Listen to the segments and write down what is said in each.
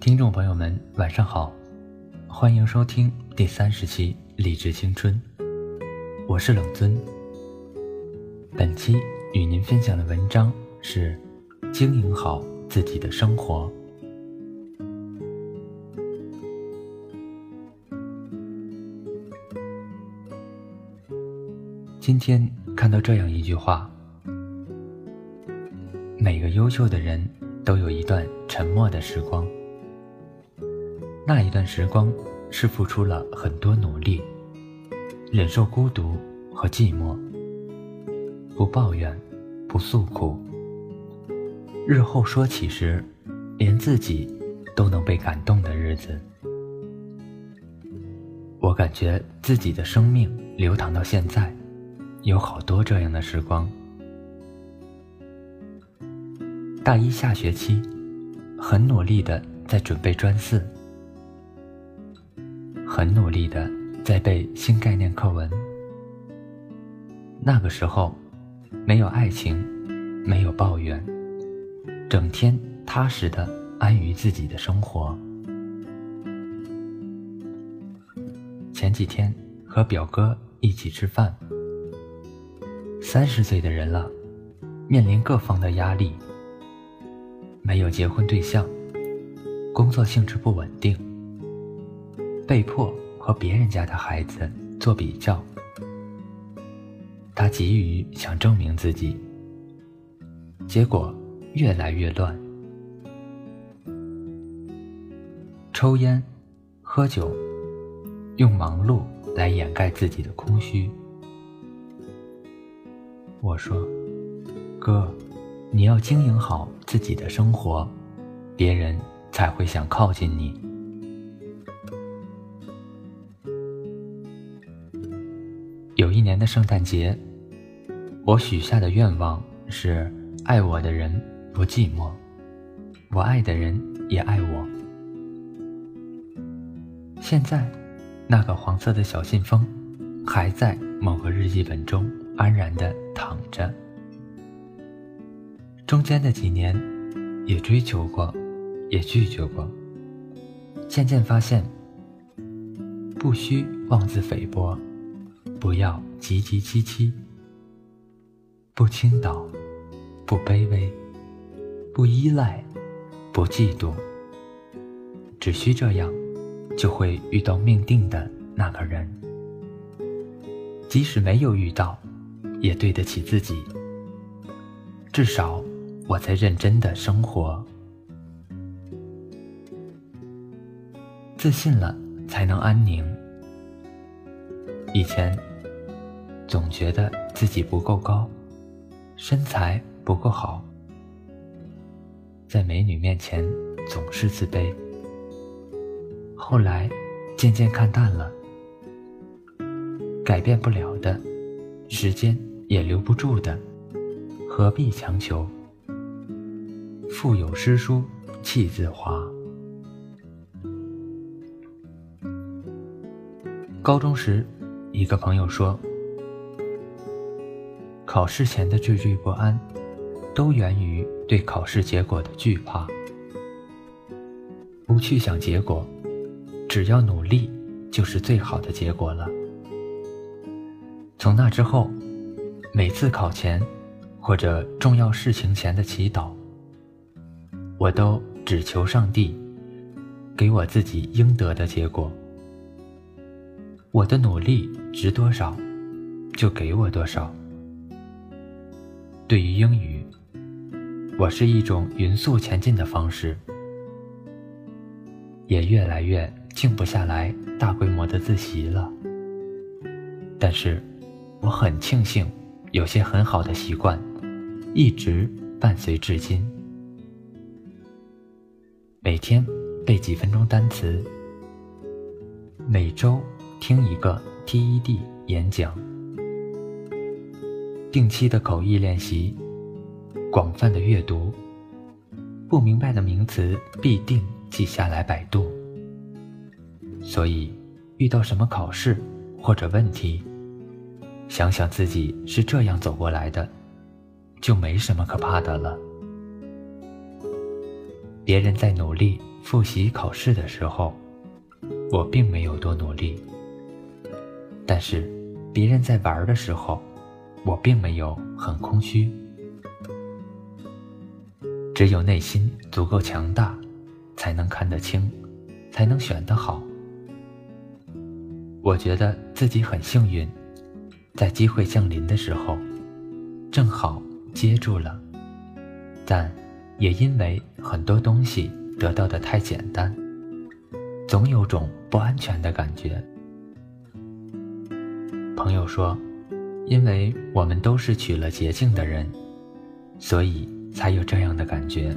听众朋友们，晚上好，欢迎收听第三十期《励志青春》，我是冷尊。本期与您分享的文章是：经营好自己的生活。今天看到这样一句话：每个优秀的人都有一段沉默的时光。那一段时光是付出了很多努力，忍受孤独和寂寞，不抱怨，不诉苦。日后说起时，连自己都能被感动的日子。我感觉自己的生命流淌到现在。有好多这样的时光。大一下学期，很努力的在准备专四，很努力的在背新概念课文。那个时候，没有爱情，没有抱怨，整天踏实的安于自己的生活。前几天和表哥一起吃饭。三十岁的人了，面临各方的压力，没有结婚对象，工作性质不稳定，被迫和别人家的孩子做比较，他急于想证明自己，结果越来越乱，抽烟、喝酒，用忙碌来掩盖自己的空虚。我说：“哥，你要经营好自己的生活，别人才会想靠近你。”一年的圣诞节，我许下的愿望是：爱我的人不寂寞，我爱的人也爱我。现在，那个黄色的小信封还在某个日记本中。安然的躺着，中间的几年，也追求过，也拒绝过。渐渐发现，不需妄自菲薄，不要急急戚戚，不倾倒，不卑微，不依赖，不嫉妒。只需这样，就会遇到命定的那个人。即使没有遇到。也对得起自己，至少我在认真的生活。自信了，才能安宁。以前总觉得自己不够高，身材不够好，在美女面前总是自卑。后来渐渐看淡了，改变不了的，时间。也留不住的，何必强求？腹有诗书气自华。高中时，一个朋友说，考试前的惴惴不安，都源于对考试结果的惧怕。不去想结果，只要努力，就是最好的结果了。从那之后。每次考前，或者重要事情前的祈祷，我都只求上帝给我自己应得的结果。我的努力值多少，就给我多少。对于英语，我是一种匀速前进的方式，也越来越静不下来大规模的自习了。但是，我很庆幸。有些很好的习惯，一直伴随至今。每天背几分钟单词，每周听一个 TED 演讲，定期的口译练习，广泛的阅读，不明白的名词必定记下来百度。所以，遇到什么考试或者问题，想想自己是这样走过来的，就没什么可怕的了。别人在努力复习考试的时候，我并没有多努力；但是别人在玩的时候，我并没有很空虚。只有内心足够强大，才能看得清，才能选得好。我觉得自己很幸运，在机会降临的时候，正好接住了，但。也因为很多东西得到的太简单，总有种不安全的感觉。朋友说，因为我们都是取了捷径的人，所以才有这样的感觉。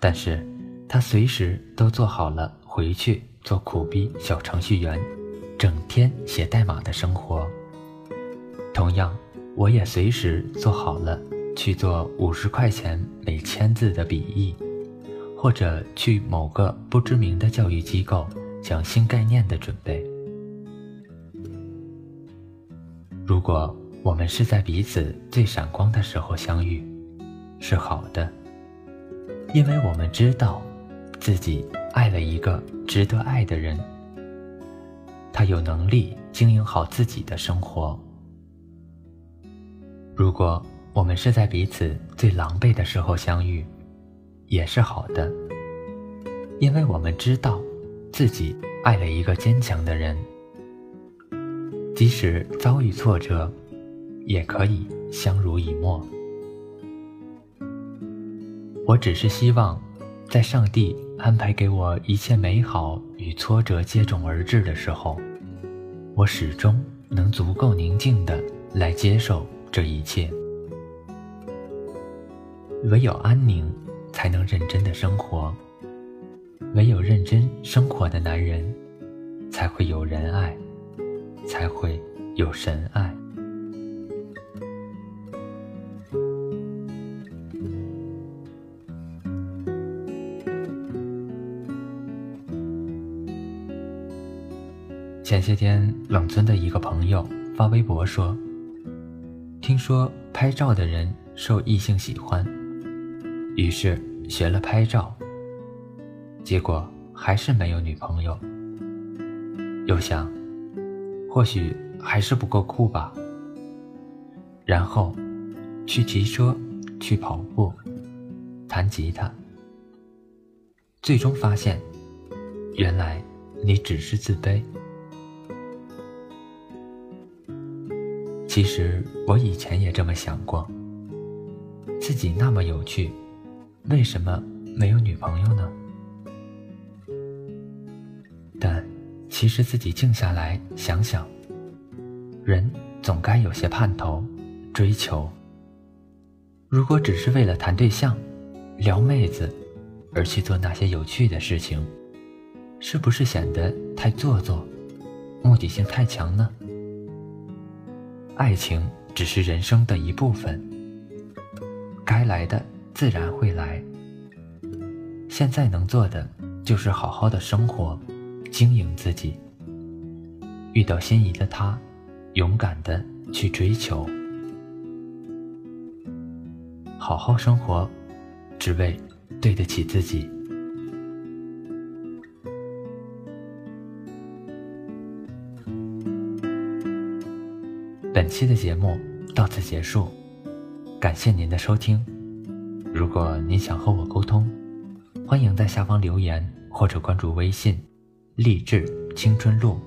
但是，他随时都做好了回去做苦逼小程序员，整天写代码的生活。同样，我也随时做好了。去做五十块钱每千字的笔译，或者去某个不知名的教育机构讲新概念的准备。如果我们是在彼此最闪光的时候相遇，是好的，因为我们知道自己爱了一个值得爱的人，他有能力经营好自己的生活。如果。我们是在彼此最狼狈的时候相遇，也是好的，因为我们知道自己爱了一个坚强的人，即使遭遇挫折，也可以相濡以沫。我只是希望，在上帝安排给我一切美好与挫折接踵而至的时候，我始终能足够宁静的来接受这一切。唯有安宁，才能认真的生活；唯有认真生活的男人，才会有人爱，才会有神爱。前些天，冷村的一个朋友发微博说：“听说拍照的人受异性喜欢。”于是学了拍照，结果还是没有女朋友。又想，或许还是不够酷吧。然后，去骑车，去跑步，弹吉他。最终发现，原来你只是自卑。其实我以前也这么想过，自己那么有趣。为什么没有女朋友呢？其实自己静下来想想，人总该有些盼头、追求。如果只是为了谈对象、撩妹子而去做那些有趣的事情，是不是显得太做作、目的性太强呢？爱情只是人生的一部分，该来的。自然会来。现在能做的就是好好的生活，经营自己。遇到心仪的他，勇敢的去追求，好好生活，只为对得起自己。本期的节目到此结束，感谢您的收听。如果您想和我沟通，欢迎在下方留言或者关注微信“励志青春路”。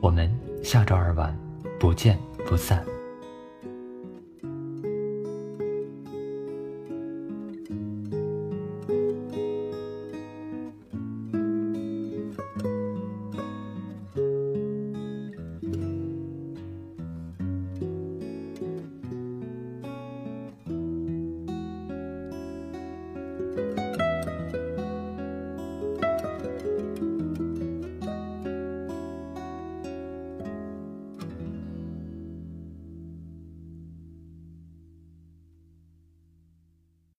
我们下周二晚不见不散。